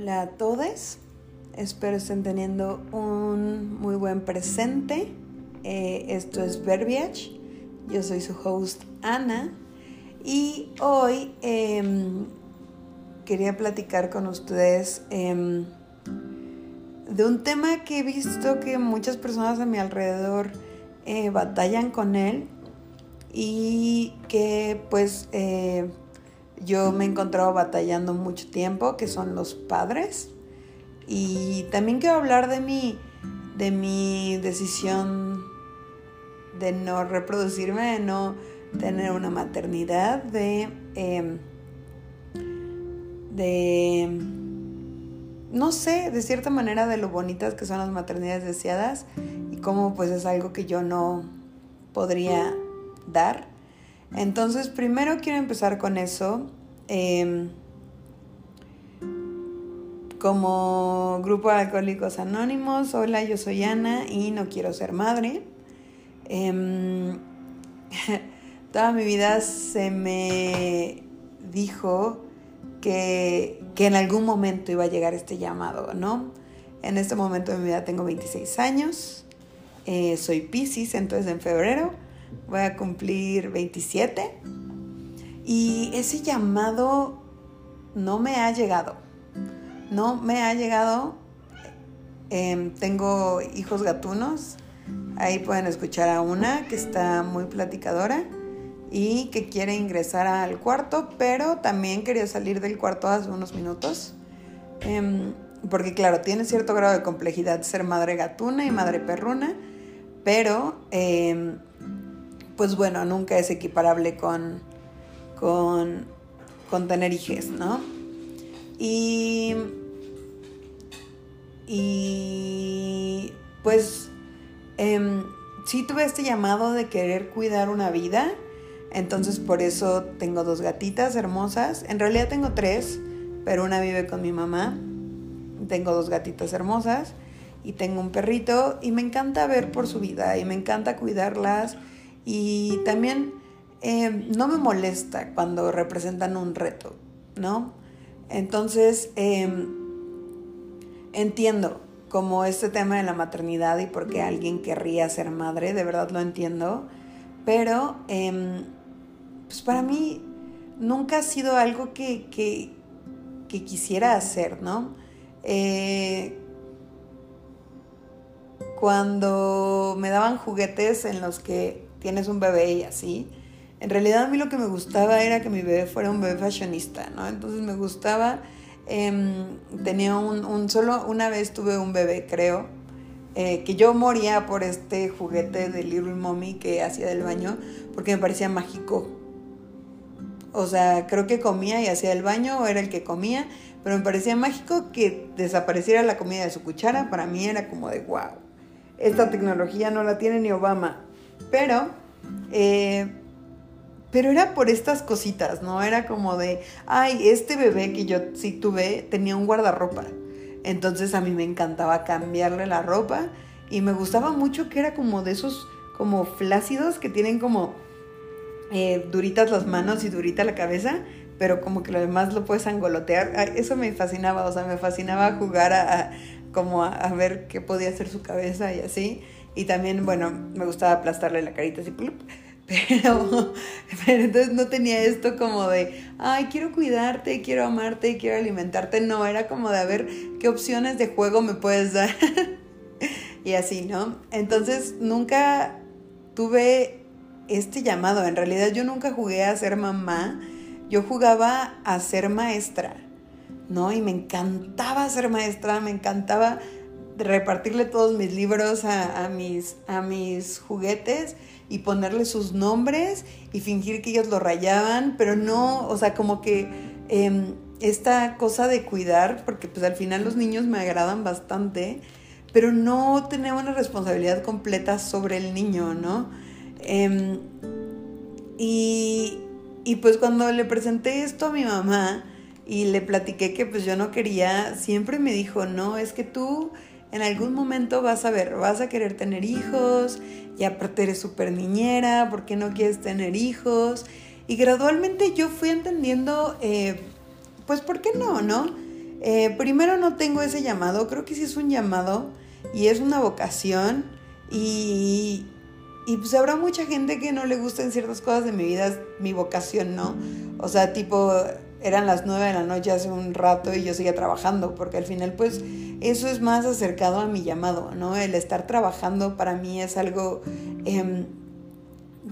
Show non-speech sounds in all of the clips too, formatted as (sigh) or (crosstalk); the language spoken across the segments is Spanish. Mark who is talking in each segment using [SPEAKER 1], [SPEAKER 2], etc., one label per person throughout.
[SPEAKER 1] Hola a todos, espero estén teniendo un muy buen presente. Eh, esto es Verbiage, yo soy su host Ana. Y hoy em, quería platicar con ustedes em, de un tema que he visto que muchas personas a mi alrededor eh, batallan con él y que pues eh, yo me he encontrado batallando mucho tiempo, que son los padres. Y también quiero hablar de mi, de mi decisión de no reproducirme, de no tener una maternidad, de, em, de, no sé, de cierta manera de lo bonitas que son las maternidades deseadas y cómo pues es algo que yo no podría dar. Entonces, primero quiero empezar con eso. Em, como grupo de alcohólicos anónimos, hola, yo soy Ana y no quiero ser madre. Em, (laughs) toda mi vida se me dijo que, que, en algún momento iba a llegar este llamado, ¿no? En este momento de mi vida tengo 26 años, eh, soy Pisces, entonces en febrero voy a cumplir 27 y ese llamado no me ha llegado, no me ha llegado. Em, tengo hijos gatunos, ahí pueden escuchar a una que está muy platicadora y que quiere ingresar al cuarto, pero también quería salir del cuarto hace unos minutos. Em, porque claro, tiene cierto grado de complejidad ser madre gatuna y madre perruna, pero em, pues bueno, nunca es equiparable con, con, con tener hijos, ¿no? Y, y pues eh, sí tuve este llamado de querer cuidar una vida, entonces por eso tengo dos gatitas hermosas, en realidad tengo tres, pero una vive con mi mamá, tengo dos gatitas hermosas y tengo un perrito y me encanta ver por su vida y me encanta cuidarlas y también em, no me molesta cuando representan un reto, ¿no? Entonces, em, entiendo como este tema de la maternidad y por qué alguien querría ser madre, de verdad lo entiendo, pero em, pues para mí nunca ha sido algo que, que, que quisiera hacer, ¿no? Eh, cuando me daban juguetes en los que tienes un bebé y así. En realidad a mí lo que me gustaba era que mi bebé fuera un bebé fashionista, ¿no? Entonces me gustaba, em, tenía un, solo, una vez tuve un bebé, creo, eh, que yo moría por este juguete de Little Mommy que hacía del baño, porque me parecía mágico. O sea, creo que comía y hacía el baño, o era el que comía, pero me parecía mágico que desapareciera la comida de su cuchara. Para mí era como de, wow, esta tecnología no la tiene ni Obama. Pero, eh, pero era por estas cositas, ¿no? Era como de, ay, este bebé que yo sí tuve tenía un guardarropa. Entonces a mí me encantaba cambiarle la ropa y me gustaba mucho que era como de esos como flácidos que tienen como eh, duritas las manos y durita la cabeza, pero como que lo demás lo puedes angolotear. eso me fascinaba, o sea, me fascinaba jugar a, como a, a, ver qué podía hacer su cabeza y así. Y también, bueno, me gustaba aplastarle la carita así, (laughs) Pero, pero entonces no tenía esto como de, ay, quiero cuidarte, quiero amarte, quiero alimentarte. No, era como de a ver qué opciones de juego me puedes dar. (laughs) y así, ¿no? Entonces nunca tuve este llamado. En realidad yo nunca jugué a ser mamá. Yo jugaba a ser maestra, ¿no? Y me encantaba ser maestra, me encantaba repartirle todos mis libros a, mis, a mis juguetes y ponerle sus nombres y fingir que ellos lo rayaban, pero no, o sea, como que em, esta cosa de cuidar, porque pues al final los niños me agradan bastante, pero no tener una responsabilidad completa sobre el niño, ¿no? Em, y, y pues cuando le presenté esto a mi mamá y le platiqué que pues yo no quería, siempre me dijo, no, es que tú en algún momento vas a ver, vas a querer tener hijos, y aparte eres súper niñera, ¿por qué no quieres tener hijos? Y gradualmente yo fui entendiendo, eh, pues, ¿por qué no, no? Eh, primero no tengo ese llamado, creo que sí es un llamado y es una vocación y, y pues habrá mucha gente que no le gusten ciertas cosas de mi vida, mi vocación no. O sea, tipo, eran las nueve de la noche hace un rato y yo seguía trabajando, porque al final pues eso es más acercado a mi llamado, ¿no? El estar trabajando para mí es algo em,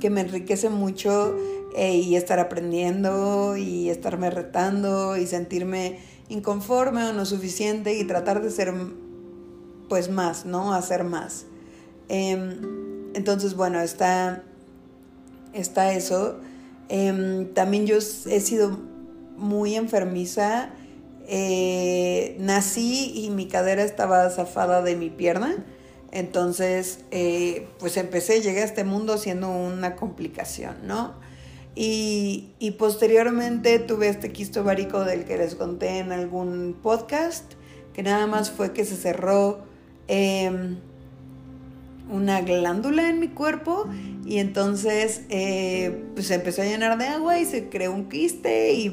[SPEAKER 1] que me enriquece mucho eh, y estar aprendiendo y estarme retando y sentirme inconforme o no suficiente y tratar de ser pues más, ¿no? Hacer más. Em, entonces, bueno, está, está eso. Em, también yo he sido muy enfermiza. Eh, nací y mi cadera estaba zafada de mi pierna. Entonces, eh, pues empecé, llegué a este mundo siendo una complicación, ¿no? Y, posteriormente tuve este quisto ovárico del que les conté en algún podcast, que nada más fue que se cerró em, una glándula en mi cuerpo y entonces eh, pues empezó a llenar de agua y se creó un quiste y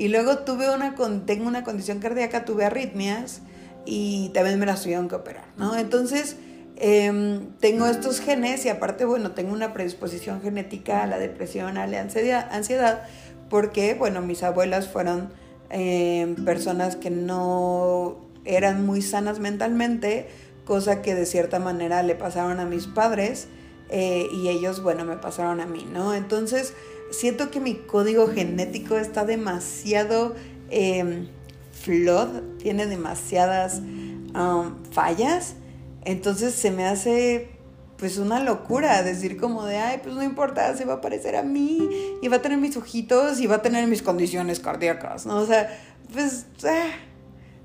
[SPEAKER 1] Y luego tuve una, tengo una condición cardíaca, tuve arritmias y también me las tuvieron que operar, ¿no? Entonces em, tengo estos genes y aparte, bueno, tengo una predisposición genética a la depresión, a la ansiedad, porque, bueno, mis abuelas fueron em, personas que no eran muy sanas mentalmente, cosa que de cierta manera le pasaron a mis padres eh, y ellos, bueno, me pasaron a mí, ¿no? Entonces, siento que mi código genético está demasiado eh, tiene demasiadas um, fallas, entonces se me hace pues una locura decir como de, ay, pues no importa, se va a parecer a mí y va a tener mis ojitos y va a tener mis condiciones cardíacas, ¿no? O sea, pues, ah,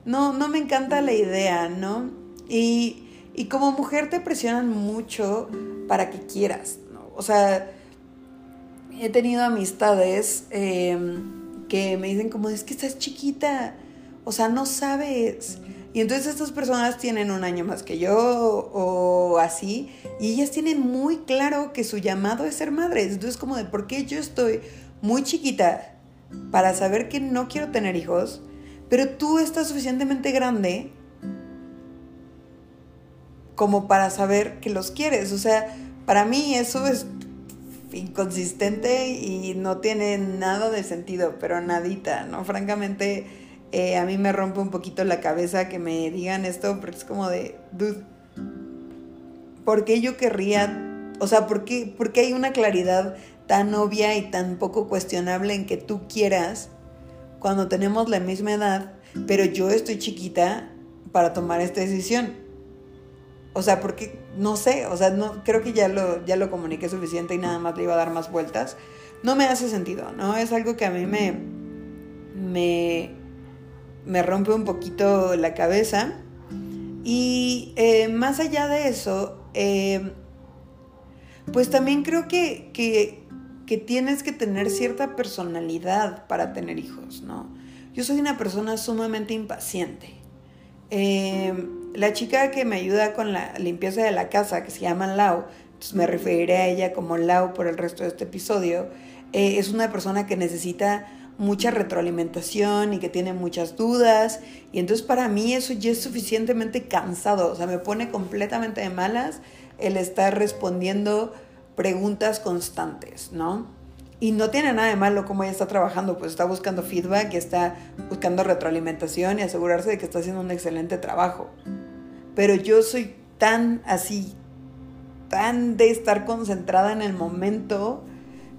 [SPEAKER 1] no, no me encanta la idea, ¿no? Y, como mujer te presionan mucho para que quieras, ¿no? O sea, he tenido amistades em, que me dicen como, es que estás chiquita, o sea, no sabes. Y entonces estas personas tienen un año más que yo o así, y ellas tienen muy claro que su llamado es ser madres. Entonces como de, ¿por qué yo estoy muy chiquita para saber que no quiero tener hijos, pero tú estás suficientemente grande como para saber que los quieres. O sea, para mí eso es inconsistente y no tiene nada de sentido, pero nadita, ¿no? Francamente, eh, a mí me rompe un poquito la cabeza que me digan esto, porque es como de, dude, ¿por qué yo querría, o sea, ¿por qué, por qué hay una claridad tan obvia y tan poco cuestionable en que tú quieras cuando tenemos la misma edad, pero yo estoy chiquita para tomar esta decisión? O sea, porque no sé, o sea, no, creo que ya lo, ya lo comuniqué suficiente y nada más le iba a dar más vueltas. No me hace sentido, ¿no? Es algo que a mí me, me, me rompe un poquito la cabeza. Y eh, más allá de eso, eh, pues también creo que, que, que tienes que tener cierta personalidad para tener hijos, ¿no? Yo soy una persona sumamente impaciente. Eh, la chica que me ayuda con la limpieza de la casa, que se llama Lau, me referiré a ella como Lau por el resto de este episodio, eh, es una persona que necesita mucha retroalimentación y que tiene muchas dudas. Y entonces para mí eso ya es suficientemente cansado, o sea, me pone completamente de malas el estar respondiendo preguntas constantes, ¿no? Y no tiene nada de malo como ella está trabajando, pues está buscando feedback y está buscando retroalimentación y asegurarse de que está haciendo un excelente trabajo pero yo soy tan así, tan de estar concentrada en el momento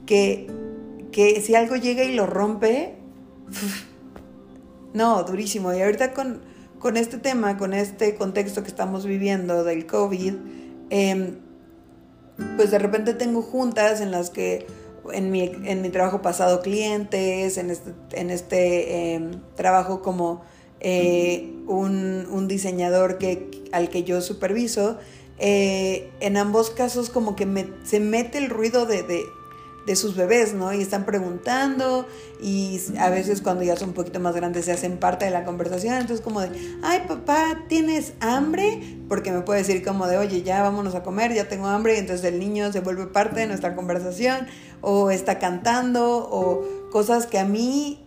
[SPEAKER 1] que, que si algo llega y lo rompe, no, durísimo. Y ahorita con, con, este tema, con este contexto que estamos viviendo del COVID, em, pues de repente tengo juntas en las que en mi, en mi trabajo pasado clientes, en este, en este em, trabajo como eh, un, diseñador que, al que yo superviso, eh, en ambos casos como que se mete el ruido de, de, sus bebés, ¿no? Y están preguntando y a veces cuando ya son un poquito más grandes se hacen parte de la conversación, entonces como de, ay papá, ¿tienes hambre? Porque me puede decir como de, oye, ya vámonos a comer, ya tengo hambre, y entonces el niño se vuelve parte de nuestra conversación o está cantando o cosas que a mí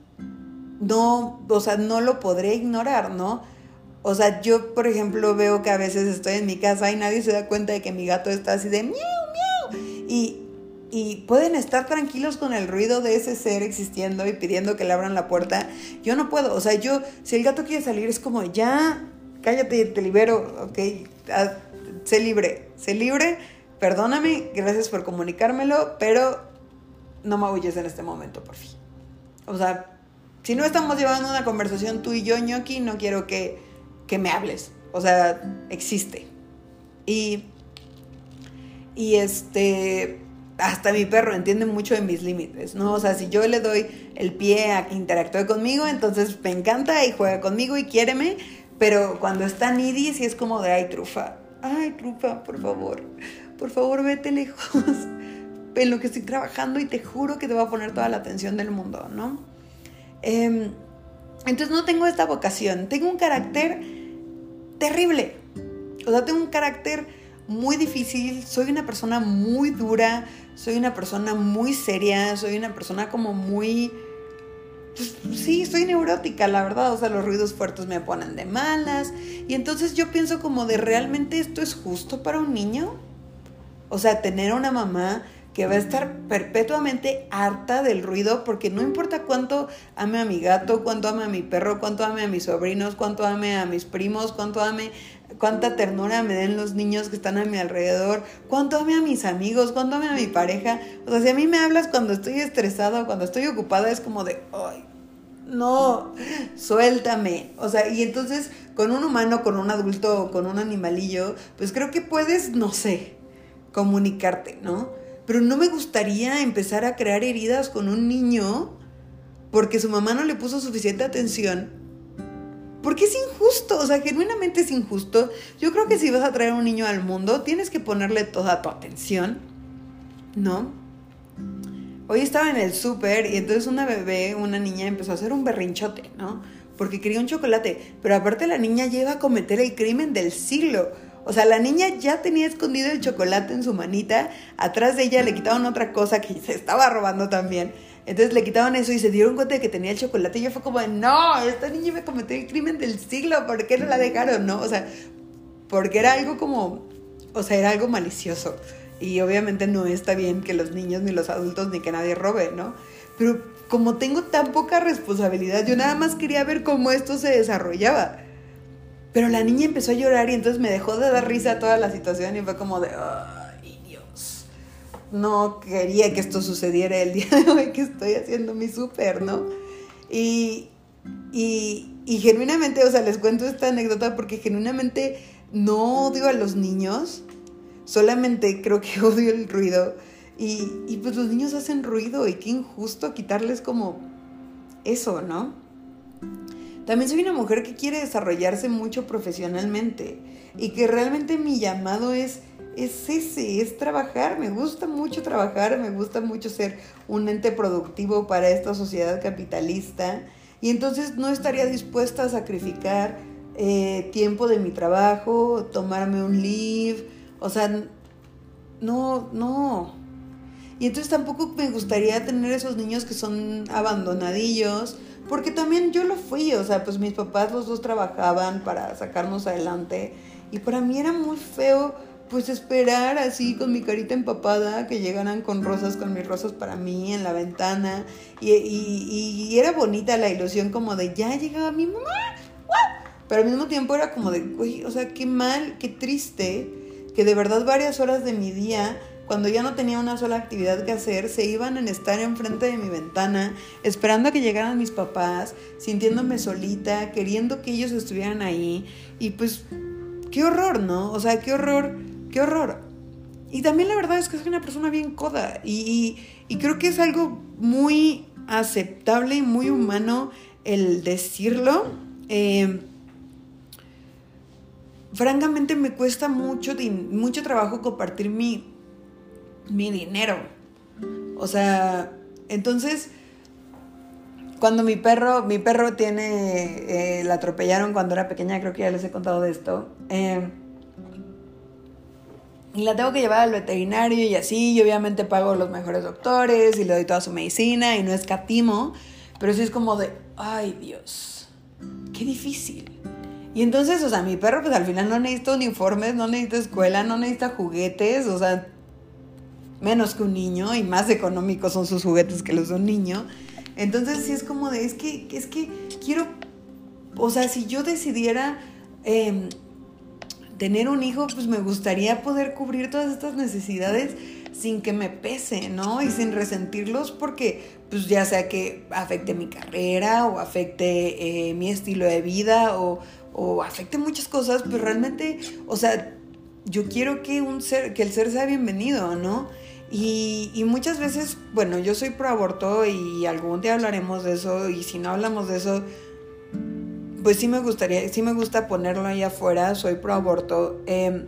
[SPEAKER 1] no, o sea, no lo podré ignorar, ¿no? O sea, yo, por ejemplo, veo que a veces estoy en mi casa y nadie se da cuenta de que mi gato está así de miau, miau. Y, y pueden estar tranquilos con el ruido de ese ser existiendo y pidiendo que le abran la puerta. Yo no puedo, o sea, yo, si el gato quiere salir, es como, ya, cállate, te libero, ok, sé libre, sé libre, perdóname, gracias por comunicármelo, pero no me huyes en este momento, por fin. O sea, si no estamos llevando una conversación tú y yo, ñoqui, no quiero que, que me hables. O sea, existe. Y, y este, hasta mi perro entiende mucho de mis límites, ¿no? O sea, si yo le doy el pie a que interactúe conmigo, entonces me encanta y juega conmigo y quiéreme, pero cuando está needy sí es como de, ay, trufa, ay, trufa, por favor, por favor, vete lejos en lo que estoy trabajando y te juro que te voy a poner toda la atención del mundo, ¿no? Em, entonces no tengo esta vocación, tengo un carácter terrible, o sea, tengo un carácter muy difícil, soy una persona muy dura, soy una persona muy seria, soy una persona como muy... Pues, sí, soy neurótica, la verdad, o sea, los ruidos fuertes me ponen de malas. Y entonces yo pienso como de, ¿realmente esto es justo para un niño? O sea, tener una mamá que va a estar perpetuamente harta del ruido porque no importa cuánto ame a mi gato, cuánto ame a mi perro, cuánto ame a mis sobrinos, cuánto ame a mis primos, cuánto ame, cuánta ternura me den los niños que están a mi alrededor, cuánto ame a mis amigos, cuánto ame a mi pareja. O sea, si a mí me hablas cuando estoy estresada, cuando estoy ocupada, es como de, ay, no, suéltame. O sea, y entonces con un humano, con un adulto, con un animalillo, pues creo que puedes, no sé, comunicarte, ¿no? Pero no me gustaría empezar a crear heridas con un niño porque su mamá no le puso suficiente atención. Porque es injusto, o sea, genuinamente es injusto. Yo creo que si vas a traer un niño al mundo, tienes que ponerle toda tu atención, ¿no? Hoy estaba en el súper y entonces una bebé, una niña, empezó a hacer un berrinchote, ¿no? Porque quería un chocolate. Pero aparte la niña llega a cometer el crimen del siglo o sea, la niña ya tenía escondido el chocolate en su manita, atrás de ella le quitaban otra cosa que se estaba robando también. Entonces le quitaban eso y se dieron cuenta de que tenía el chocolate y ella fue como, no, esta niña me cometió el crimen del siglo, ¿por qué no la dejaron? No, o sea, porque era algo como, o sea, era algo malicioso. Y obviamente no está bien que los niños ni los adultos ni que nadie robe, ¿no? Pero como tengo tan poca responsabilidad, yo nada más quería ver cómo esto se desarrollaba. Pero la niña empezó a llorar y entonces me dejó de dar risa toda la situación y fue como de, ay Dios, no quería que esto sucediera el día de hoy que estoy haciendo mi súper, ¿no? Y, y, y genuinamente, o sea, les cuento esta anécdota porque genuinamente no odio a los niños, solamente creo que (laughs) odio el ruido. Y, y pues los niños hacen ruido y qué injusto quitarles como eso, ¿no? También soy una mujer que quiere desarrollarse mucho profesionalmente y que realmente mi llamado es, es ese, es trabajar. Me gusta mucho trabajar, me gusta mucho ser un ente productivo para esta sociedad capitalista y entonces no estaría dispuesta a sacrificar eh, tiempo de mi trabajo, tomarme un leave, o sea, no, no. Y entonces tampoco me gustaría tener esos niños que son abandonadillos, porque también yo lo fui, o sea, pues mis papás los dos trabajaban para sacarnos adelante. Y para mí era muy feo pues esperar así con mi carita empapada que llegaran con rosas, con mis rosas para mí en la ventana. Y, y, era bonita la ilusión como de ya llegaba mi mamá, pero al mismo tiempo era como de, uy, o sea, qué mal, qué triste que de verdad varias horas de mi día cuando ya no tenía una sola actividad que hacer, se iban a estar enfrente de mi ventana, esperando a que llegaran mis papás, sintiéndome solita, queriendo que ellos estuvieran ahí. Y pues, qué horror, ¿no? O sea, qué horror, qué horror. Y también la verdad es que soy una persona bien coda y, creo que es algo muy aceptable y muy humano el decirlo. Eh, francamente me cuesta mucho, mucho trabajo compartir mi, mi dinero. O sea, entonces, cuando mi perro, mi perro tiene, eh, la atropellaron cuando era pequeña, creo que ya les he contado de esto. Eh, y la tengo que llevar al veterinario y así, y obviamente pago los mejores doctores y le doy toda su medicina y no escatimo. pero sí es como de, ay Dios, qué difícil. Y entonces, o sea, mi perro pues al final no necesita uniformes, no necesita escuela, no necesita juguetes, o sea, menos que un niño y más económicos son sus juguetes que los de un niño. Entonces sí es como de, es que, es que quiero, o sea, si yo decidiera em, tener un hijo, pues me gustaría poder cubrir todas estas necesidades sin que me pese, ¿no? Y sin resentirlos porque, pues ya sea que afecte mi carrera o afecte eh, mi estilo de vida o, o afecte muchas cosas, pues realmente, o sea, yo quiero que un ser, que el ser sea bienvenido, ¿no? Y, muchas veces, bueno, yo soy pro aborto y algún día hablaremos de eso y si no hablamos de eso, pues sí me gustaría, sí me gusta ponerlo ahí afuera, soy pro aborto, em,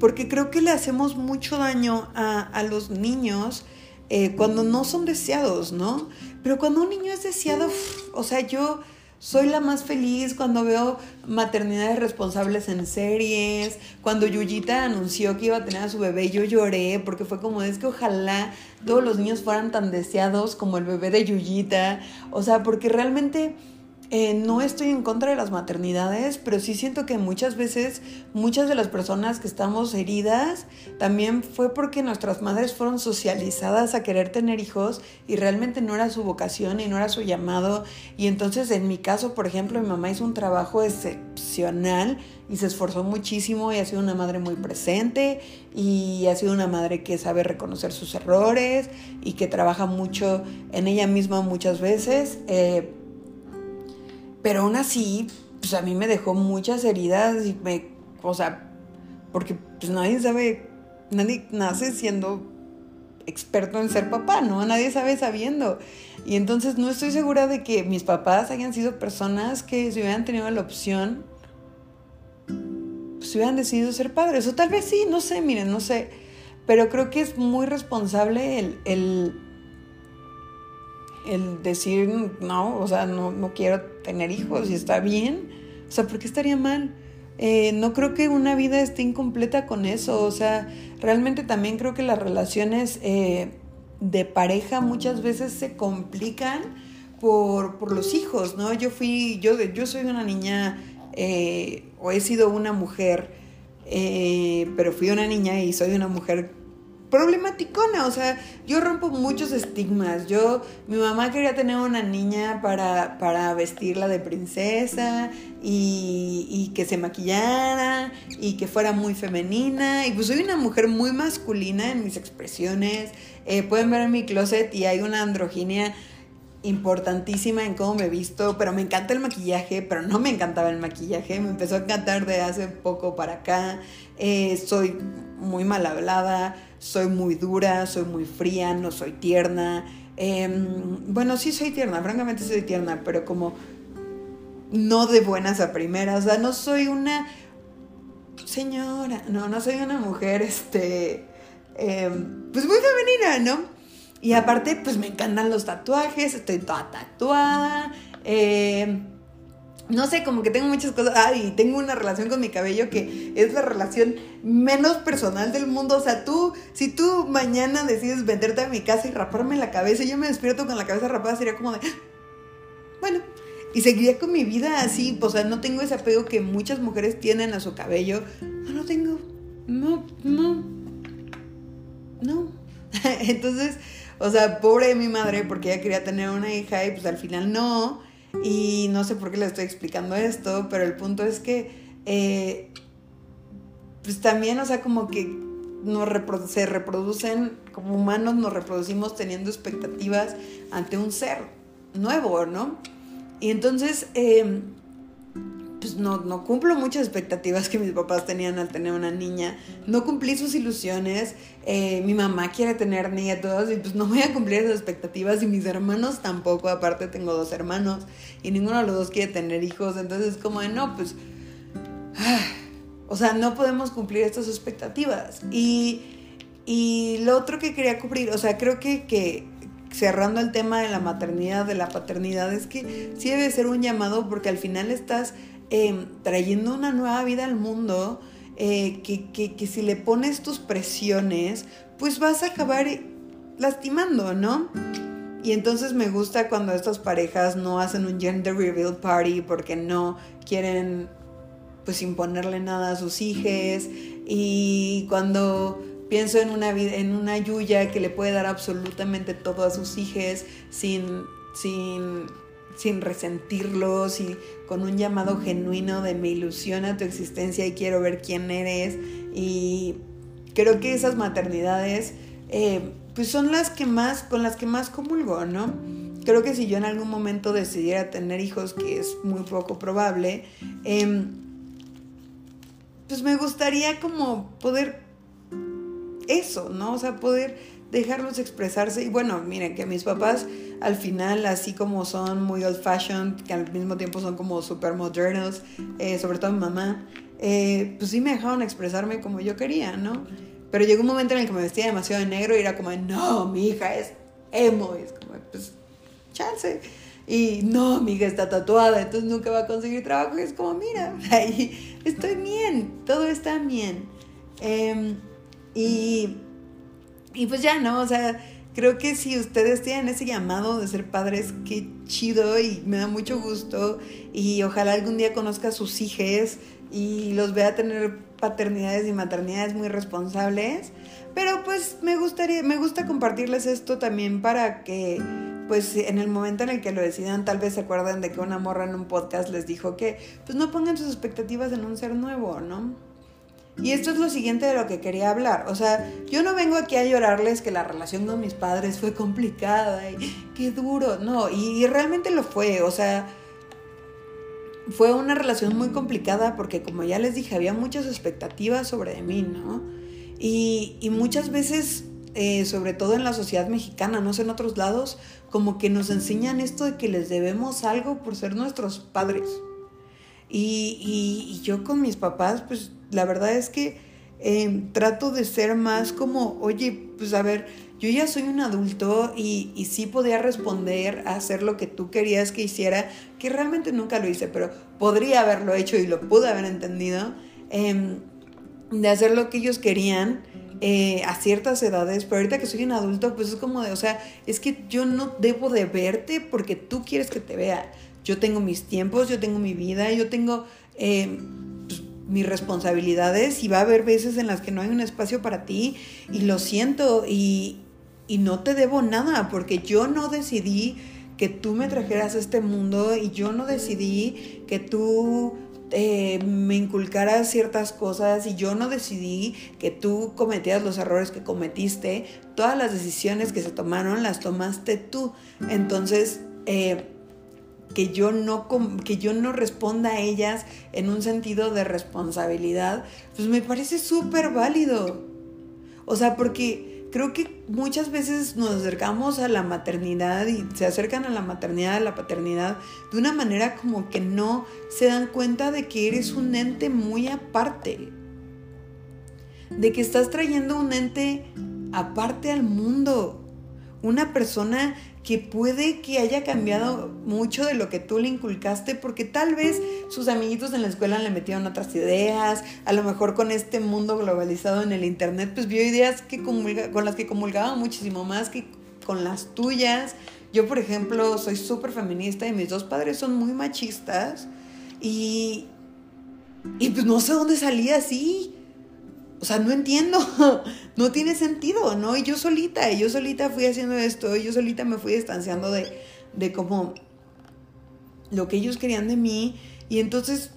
[SPEAKER 1] porque creo que le hacemos mucho daño a, a los niños eh, cuando no son deseados, ¿no? Pero cuando un niño es deseado, o sea, yo soy la más feliz cuando veo maternidades responsables en series. Cuando Yuyita anunció que iba a tener a su bebé, yo lloré porque fue como, es que ojalá todos los niños fueran tan deseados como el bebé de Yuyita. O sea, porque realmente eh, no estoy en contra de las maternidades, pero sí siento que muchas veces muchas de las personas que estamos heridas también fue porque nuestras madres fueron socializadas a querer tener hijos y realmente no era su vocación y no era su llamado. Y entonces en mi caso, por ejemplo, mi mamá hizo un trabajo excepcional y se esforzó muchísimo y ha sido una madre muy presente y ha sido una madre que sabe reconocer sus errores y que trabaja mucho en ella misma muchas veces. Eh, pero aún así, pues a mí me dejó muchas heridas y me, o sea, porque pues nadie sabe, nadie nace siendo experto en ser papá, ¿no? Nadie sabe sabiendo. Y entonces no estoy segura de que mis papás hayan sido personas que si hubieran tenido la opción, pues hubieran decidido ser padres. O tal vez sí, no sé, miren, no sé. Pero creo que es muy responsable el, el el decir, no, o sea, no, no quiero tener hijos y está bien. O sea, ¿por qué estaría mal? Eh, no creo que una vida esté incompleta con eso. O sea, realmente también creo que las relaciones eh, de pareja muchas veces se complican por, por, los hijos, ¿no? Yo fui, yo, yo soy una niña, eh, o he sido una mujer, pero fui una niña y soy una mujer problematicona, o sea, yo rompo muchos estigmas. Yo, mi mamá quería tener una niña para, para vestirla de princesa y, que se maquillara y que fuera muy femenina. Y pues soy una mujer muy masculina en mis expresiones. Eh, pueden ver en mi closet y hay una androginia importantísima en cómo me he visto, pero me encanta el maquillaje, pero no me encantaba el maquillaje, me empezó a encantar de hace poco para acá, eh, soy muy mal hablada, soy muy dura, soy muy fría, no soy tierna. Em, bueno, sí soy tierna, francamente soy tierna, pero como no de buenas a primeras. O sea, no soy una señora, no, no soy una mujer, este, em, pues muy femenina, ¿no? Y aparte, pues me encantan los tatuajes, estoy toda tatuada. Eh, no sé, como que tengo muchas cosas. Ah, y tengo una relación con mi cabello que es la relación menos personal del mundo. O sea, tú, si tú mañana decides venderte a mi casa y raparme la cabeza, yo me despierto con la cabeza rapada, sería como de. Ah, bueno, y seguiría con mi vida así. O sea, no tengo ese apego que muchas mujeres tienen a su cabello. No lo tengo. No, no. No. (laughs) Entonces, o sea, pobre mi madre, porque ella quería tener una hija y pues al final no. Y no sé por qué le estoy explicando esto, pero el punto es que, eh, pues también, o sea, como que nos se reproducen, como humanos nos reproducimos teniendo expectativas ante un ser nuevo, ¿no? Y entonces, eh, pues no, no cumplo muchas expectativas que mis papás tenían al tener una niña. No cumplí sus ilusiones. Eh, mi mamá quiere tener nietos y pues no voy a cumplir esas expectativas y mis hermanos tampoco. Aparte tengo dos hermanos y ninguno de los dos quiere tener hijos. Entonces como de no, pues... o sea, no podemos cumplir estas expectativas. Y, y lo otro que quería cubrir, o sea, creo que, que cerrando el tema de la maternidad, de la paternidad, es que sí debe ser un llamado porque al final estás Em, trayendo una nueva vida al mundo, eh, que, si le pones tus presiones, pues vas a acabar lastimando, ¿no? y entonces me gusta cuando estas parejas no hacen un gender reveal party porque no quieren pues imponerle nada a sus hijos y cuando pienso en una en una Yuya que le puede dar absolutamente todo a sus hijos sin sin sin resentirlos y con un llamado genuino de me ilusiona tu existencia y quiero ver quién eres y creo que esas maternidades eh, pues son las que más, con las que más comulgo, ¿no? Creo que si yo en algún momento decidiera tener hijos, que es muy poco probable, em, pues me gustaría como poder eso, ¿no? O sea, poder dejarlos expresarse. Y bueno, miren, que mis papás al final, así como son muy old fashioned, que al mismo tiempo son como super modernos, eh, sobre todo mi mamá, eh, pues sí me dejaron expresarme como yo quería, ¿no? Pero llegó un momento en el que me vestía demasiado de negro y era como, no, mi hija es emo. Y es como, pues, chance. Y no, mi hija está tatuada, entonces nunca va a conseguir trabajo. Y es como, mira, (laughs) ahí estoy bien, todo está bien. Em, y, y pues ya, ¿no? O sea, creo que si ustedes tienen ese llamado de ser padres, qué chido y me da mucho gusto. Y ojalá algún día conozca a sus hijos y los vea tener paternidades y maternidades muy responsables. Pero pues me gustaría, me gusta compartirles esto también para que pues en el momento en el que lo decidan, tal vez se acuerden de que una morra en un podcast les dijo que pues no pongan sus expectativas en un ser nuevo, ¿no? Y esto es lo siguiente de lo que quería hablar. O sea, yo no vengo aquí a llorarles que la relación con mis padres fue complicada y qué duro. No, y, y realmente lo fue. O sea, fue una relación muy complicada porque como ya les dije, había muchas expectativas sobre mí, ¿no? Y, muchas veces, eh, sobre todo en la sociedad mexicana, no sé en otros lados, como que nos enseñan esto de que les debemos algo por ser nuestros padres. Y, yo con mis papás, pues la verdad es que eh, trato de ser más como, oye, pues a ver, yo ya soy un adulto y, y, sí podía responder a hacer lo que tú querías que hiciera, que realmente nunca lo hice, pero podría haberlo hecho y lo pude haber entendido, em, de hacer lo que ellos querían. Eh, a ciertas edades, pero ahorita que soy un adulto, pues es como de, o sea, es que yo no debo de verte porque tú quieres que te vea. Yo tengo mis tiempos, yo tengo mi vida, yo tengo em, mis responsabilidades y va a haber veces en las que no hay un espacio para ti y lo siento y, y no te debo nada porque yo no decidí que tú me trajeras a este mundo y yo no decidí que tú eh, me inculcaras ciertas cosas y yo no decidí que tú cometieras los errores que cometiste. Todas las decisiones que se tomaron las tomaste tú. Entonces, eh, que yo no que yo no responda a ellas en un sentido de responsabilidad, pues me parece súper válido. O sea, porque creo que muchas veces nos acercamos a la maternidad y se acercan a la maternidad, a la paternidad, de una manera como que no se dan cuenta de que eres un ente muy aparte, de que estás trayendo un ente aparte al mundo, una persona que puede que haya cambiado mucho de lo que tú le inculcaste porque tal vez sus amiguitos en la escuela le metieron otras ideas, a lo mejor con este mundo globalizado en el internet pues vio ideas que con las que comulgaba muchísimo más que con las tuyas. Yo por ejemplo soy súper feminista y mis dos padres son muy machistas y, y pues no sé dónde salí así o sea, no entiendo, (laughs) no tiene sentido, ¿no? Y yo solita, y yo solita fui haciendo esto, yo solita me fui distanciando de, de como lo que ellos querían de mí. Y entonces,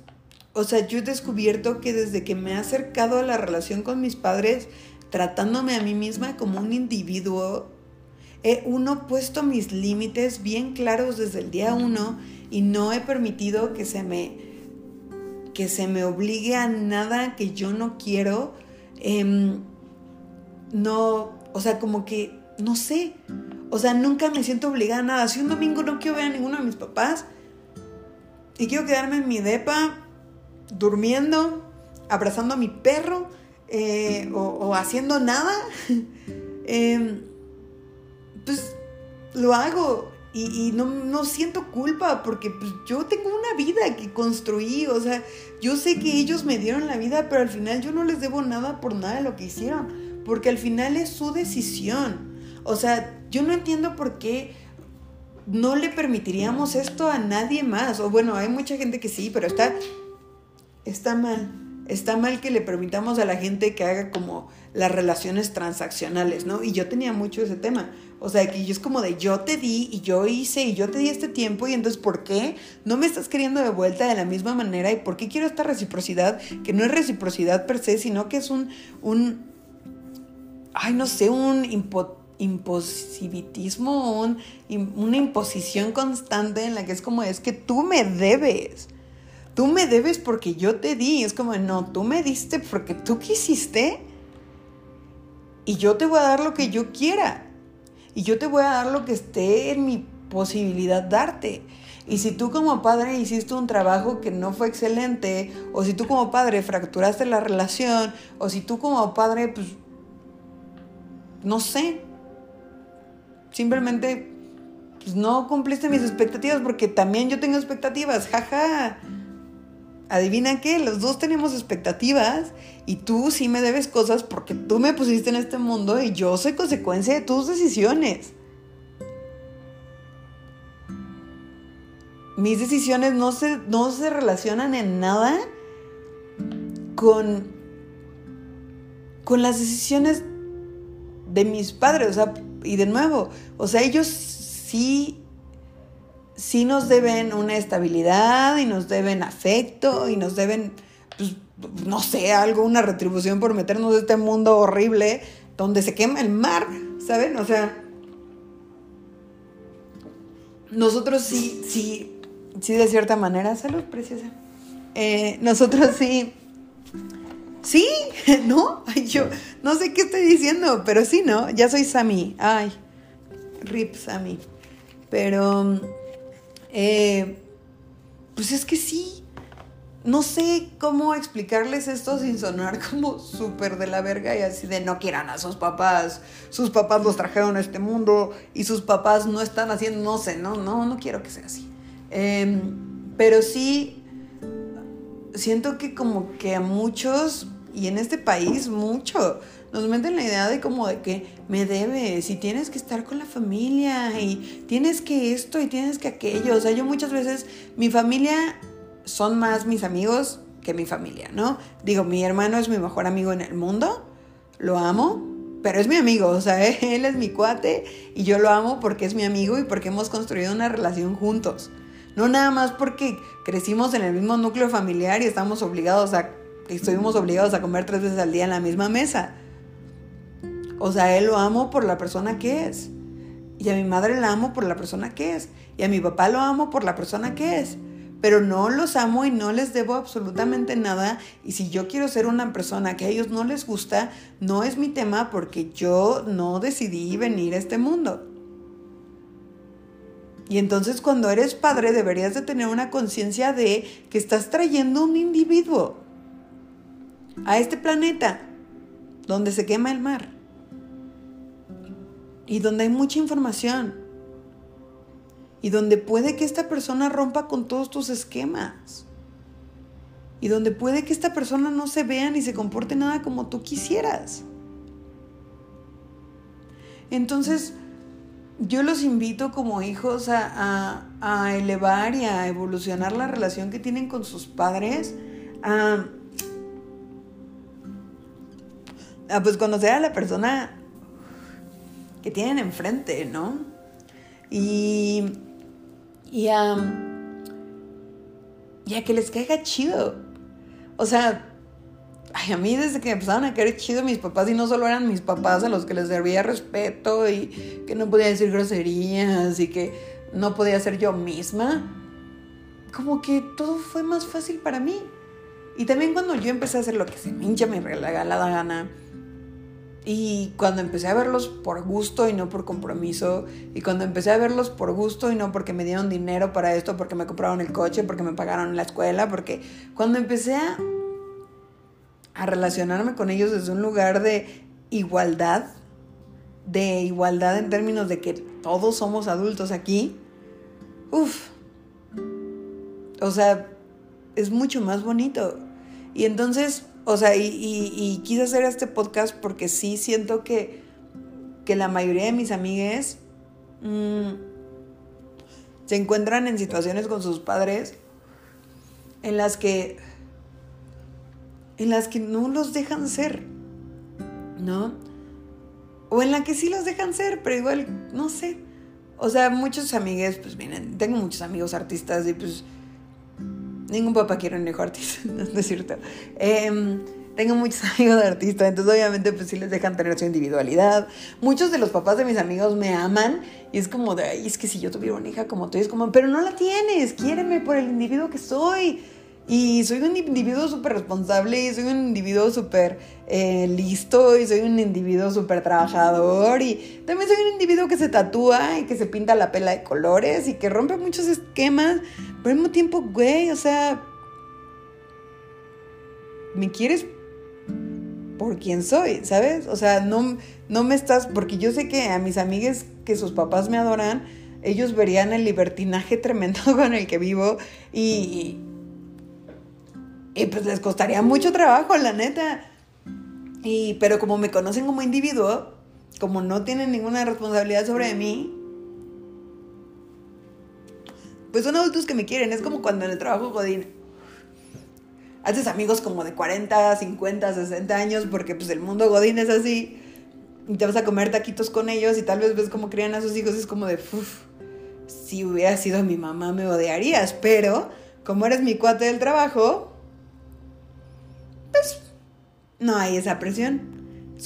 [SPEAKER 1] o sea, yo he descubierto que desde que me he acercado a la relación con mis padres, tratándome a mí misma como un individuo, he uno puesto mis límites bien claros desde el día uno y no he permitido que se me que se me obligue a nada que yo no quiero Em, no, o sea, como que, no sé, o sea, nunca me siento obligada a nada. Si un domingo no quiero ver a ninguno de mis papás y quiero quedarme en mi depa, durmiendo, abrazando a mi perro eh, o, haciendo nada, (laughs) em, pues lo hago y, no, siento culpa porque pues, yo tengo una vida que construí, o sea, yo sé que ellos me dieron la vida, pero al final yo no les debo nada por nada de lo que hicieron, porque al final es su decisión. O sea, yo no entiendo por qué no le permitiríamos esto a nadie más. O bueno, hay mucha gente que sí, pero está, está mal. Está mal que le permitamos a la gente que haga como las relaciones transaccionales, ¿no? Y yo tenía mucho ese tema. O sea, que yo es como de yo te di y yo hice y yo te di este tiempo y entonces ¿por qué no me estás queriendo de vuelta de la misma manera? ¿Y por qué quiero esta reciprocidad? Que no es reciprocidad per se, sino que es un, un ay, no sé, un imposibitismo, un, una imposición constante en la que es como, es que tú me debes. Tú me debes porque yo te di. Es como, no, tú me diste porque tú quisiste y yo te voy a dar lo que yo quiera y yo te voy a dar lo que esté en mi posibilidad darte. Y si tú como padre hiciste un trabajo que no fue excelente, o si tú como padre fracturaste la relación, o si tú como padre, pues, no sé, simplemente pues, no cumpliste mis expectativas, porque también yo tengo expectativas, jaja. Adivina qué, los dos tenemos expectativas y tú sí me debes cosas porque tú me pusiste en este mundo y yo soy consecuencia de tus decisiones. Mis decisiones no se, no se relacionan en nada con, con las decisiones de mis padres. O sea, y de nuevo, o sea, ellos sí sí nos deben una estabilidad y nos deben afecto y nos deben, pues, no sé, algo, una retribución por meternos en este mundo horrible donde se quema el mar, ¿saben? O sea, nosotros sí, sí, sí de cierta manera, salud preciosa, eh, nosotros sí, sí, (laughs) ¿no? Ay, yo no sé qué estoy diciendo, pero sí, ¿no? Ya soy Sammy, ay, rip Sammy, pero... Eh, pues es que sí. No sé cómo explicarles esto sin sonar como súper de la verga y así de no quieran a sus papás. Sus papás los trajeron a este mundo y sus papás no están haciendo, no sé, no, no, no quiero que sea así. Em, pero sí, siento que como que a muchos, y en este país mucho, nos meten la idea de como de que me debes y tienes que estar con la familia y tienes que esto y tienes que aquello. O sea, yo muchas veces, mi familia son más mis amigos que mi familia, ¿no? Digo, mi hermano es mi mejor amigo en el mundo, lo amo, pero es mi amigo, o sea, (laughs) él es mi cuate y yo lo amo porque es mi amigo y porque hemos construido una relación juntos. No nada más porque crecimos en el mismo núcleo familiar y estamos obligados a, estuvimos obligados a comer tres veces al día en la misma mesa. O sea, él lo amo por la persona que es. Y a mi madre la amo por la persona que es. Y a mi papá lo amo por la persona que es. Pero no los amo y no les debo absolutamente nada. Y si yo quiero ser una persona que a ellos no les gusta, no es mi tema porque yo no decidí venir a este mundo. Y entonces cuando eres padre deberías de tener una conciencia de que estás trayendo un individuo a este planeta donde se quema el mar y donde hay mucha información. Y donde puede que esta persona rompa con todos tus esquemas. Y donde puede que esta persona no se vea ni se comporte nada como tú quisieras. Entonces, yo los invito como hijos a, elevar y a evolucionar la relación que tienen con sus padres, a, a pues conocer a la persona que tienen enfrente, ¿no? Y, y, a, y a que les caiga chido. O sea, a mí desde que me empezaron a caer chido mis papás, y no solo eran mis papás a los que les servía respeto y que no podía decir groserías y que no podía ser yo misma, como que todo fue más fácil para mí. Y también cuando yo empecé a hacer lo que se me hincha mi regalada gana, y cuando empecé a verlos por gusto y no por compromiso, y cuando empecé a verlos por gusto y no porque me dieron dinero para esto, porque me compraron el coche, porque me pagaron la escuela, porque cuando empecé a, relacionarme con ellos desde un lugar de igualdad, de igualdad en términos de que todos somos adultos aquí, uff, o sea, es mucho más bonito. Y entonces o sea, y, quise hacer este podcast porque sí siento que, que la mayoría de mis amigues, mm, se encuentran en situaciones con sus padres en las que en las que no los dejan ser, ¿no? O en la que sí los dejan ser, pero igual, no sé. O sea, muchos amigues, pues miren, tengo muchos amigos artistas y pues ningún papá quiere un hijo artista, (laughs) no es cierto. Em, tengo muchos (laughs) amigos de artistas, entonces obviamente pues sí les dejan tener su individualidad. Muchos de los papás de mis amigos me aman y es como de, ay, es que si yo tuviera una hija como tú, es como, pero no la tienes, quiéreme por el individuo que soy. Y soy un individuo súper responsable y soy un individuo súper eh, listo y soy un individuo súper trabajador y también soy un individuo que se tatúa y que se pinta la pela de colores y que rompe muchos esquemas, pero al mismo tiempo, güey, o sea, me quieres por quien soy, ¿sabes? O sea, no, no me estás, porque yo sé que a mis amigas que sus papás me adoran, ellos verían el libertinaje (laughs) tremendo con el que vivo y y pues les costaría mucho trabajo, la neta. Y, pero como me conocen como individuo, como no tienen ninguna responsabilidad sobre mí, pues son adultos que me quieren. Es como cuando en el trabajo Godín haces amigos como de 40, 50, 60 años, porque pues el mundo Godín es así. Y te vas a comer taquitos con ellos y tal vez ves cómo crían a sus hijos. Es como de, uff, si hubiera sido mi mamá me odiarías. Pero como eres mi cuate del trabajo, no hay esa presión.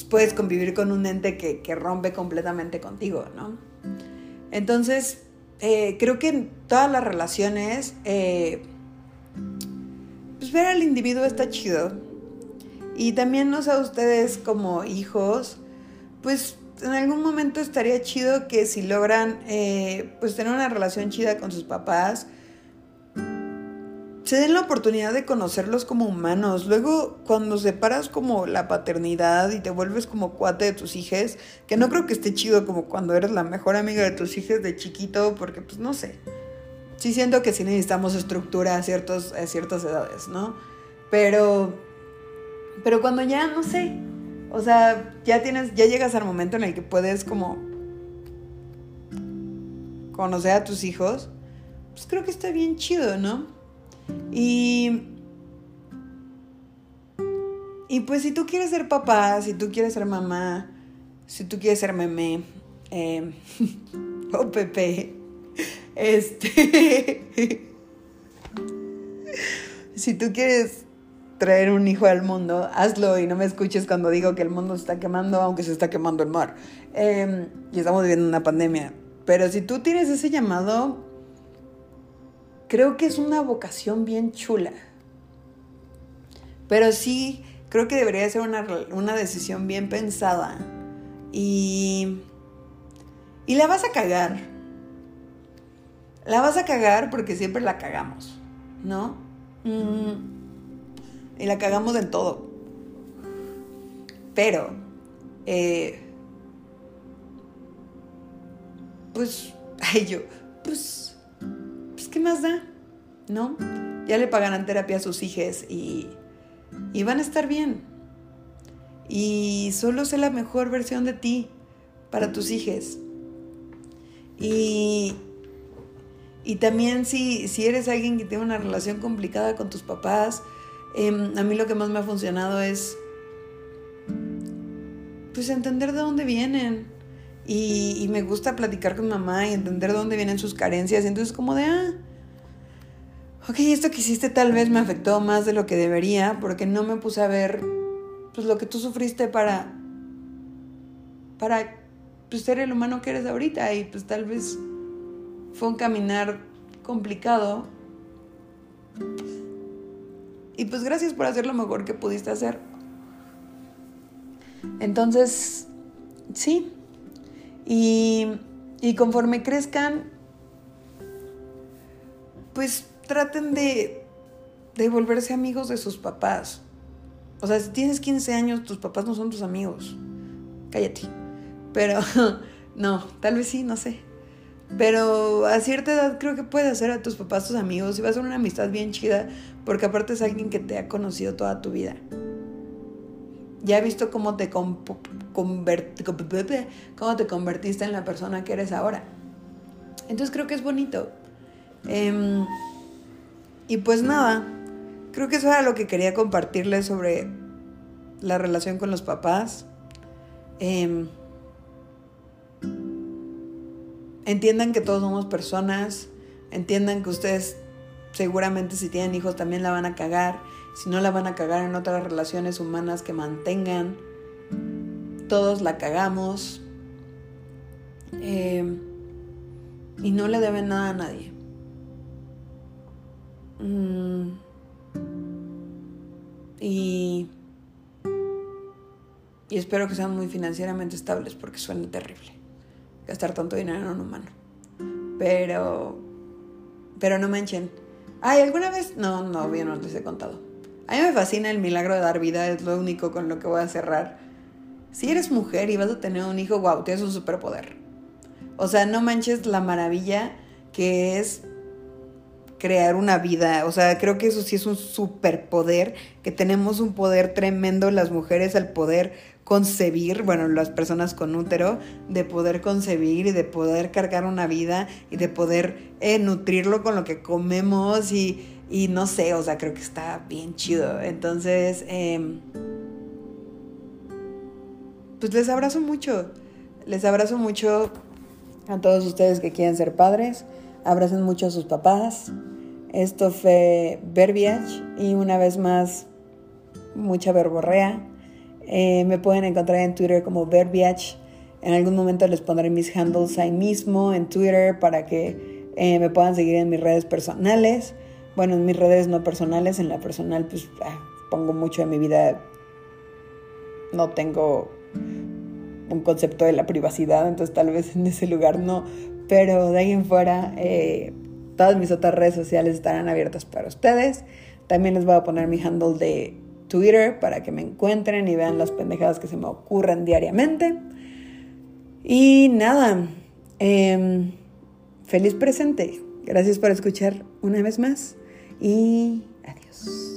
[SPEAKER 1] puedes convivir con un ente que, rompe completamente contigo, ¿no? Entonces, eh, creo que en todas las relaciones, eh, pues ver al individuo está chido. Y también, no sé, ustedes como hijos, pues en algún momento estaría chido que si logran, eh, pues tener una relación chida con sus papás, se den la oportunidad de conocerlos como humanos. Luego, cuando separas como la paternidad y te vuelves como cuate de tus hijos, que no creo que esté chido como cuando eres la mejor amiga de tus hijos de chiquito, porque pues no sé. Sí siento que sí necesitamos estructura a, ciertos, a ciertas edades, ¿no? Pero, pero cuando ya, no sé, o sea, ya tienes, ya llegas al momento en el que puedes como conocer a tus hijos, pues creo que está bien chido, ¿no? Y, y pues si tú quieres ser papá, si tú quieres ser mamá, si tú quieres ser meme, eh, (laughs) o Pepe, este, (laughs) si tú quieres traer un hijo al mundo, hazlo y no me escuches cuando digo que el mundo se está quemando, aunque se está quemando el mar. Em, y estamos viviendo una pandemia. Pero si tú tienes ese llamado, creo que es una vocación bien chula. Pero sí, creo que debería ser una, decisión bien pensada. Y, y la vas a cagar. La vas a cagar porque siempre la cagamos, ¿no? Mm, y la cagamos en todo. Pero, eh, pues, (laughs) ay, yo, pues ¿qué más da? ¿No? Ya le pagarán terapia a sus hijos y, y van a estar bien. Y solo sé la mejor versión de ti para tus hijos. Y, y también si, si eres alguien que tiene una relación complicada con tus papás, em, a mí lo que más me ha funcionado es pues entender de dónde vienen y, me gusta platicar con mamá y entender de dónde vienen sus carencias. Y entonces como de, ah, ok, esto que hiciste tal vez me afectó más de lo que debería porque no me puse a ver pues lo que tú sufriste para, para pues, ser el humano que eres ahorita y pues tal vez fue un caminar complicado. Y pues gracias por hacer lo mejor que pudiste hacer. Entonces, sí, y, conforme crezcan, pues traten de, volverse amigos de sus papás. O sea, si tienes 15 años, tus papás no son tus amigos. Cállate. Pero (laughs) no, tal vez sí, no sé. Pero a cierta edad creo que puedes hacer a tus papás tus amigos y va a ser una amistad bien chida porque aparte es alguien que te ha conocido toda tu vida. Ya he visto cómo te, cómo te convertiste en la persona que eres ahora. Entonces creo que es bonito. Em, y pues nada, creo que eso era lo que quería compartirles sobre la relación con los papás. Em, entiendan que todos somos personas, entiendan que ustedes seguramente si tienen hijos también la van a cagar, si no la van a cagar en otras relaciones humanas que mantengan, todos la cagamos em, y no le deben nada a nadie. Mm. y y espero que sean muy financieramente estables porque suena terrible gastar tanto dinero en un humano. Pero, pero no manchen. Ay, ¿alguna vez? No, no, bien no les he contado. A mí me fascina el milagro de dar vida, es lo único con lo que voy a cerrar. Si eres mujer y vas a tener un hijo, wow, tienes un superpoder. O sea, no manches la maravilla que es crear una vida. O sea, creo que eso sí es un superpoder, que tenemos un poder tremendo las mujeres al poder concebir, bueno, las personas con útero, de poder concebir y de poder cargar una vida y de poder eh, nutrirlo con lo que comemos y, y, no sé, o sea, creo que está bien chido. Entonces, em, pues les abrazo mucho, les abrazo mucho a todos ustedes que quieren ser padres, abracen mucho a sus papás. Esto fue Verbiage y una vez más, mucha verborrea. Eh, me pueden encontrar en Twitter como Verbiage. En algún momento les pondré mis handles ahí mismo en Twitter para que eh, me puedan seguir en mis redes personales. Bueno, en mis redes no personales, en la personal pues ah, pongo mucho de mi vida. No tengo un concepto de la privacidad, entonces tal vez en ese lugar no. Pero de ahí en fuera, eh, todas mis otras redes sociales estarán abiertas para ustedes. También les voy a poner mi handle de Twitter para que me encuentren y vean las pendejadas que se me ocurren diariamente. Y nada, em, feliz presente. Gracias por escuchar una vez más y adiós.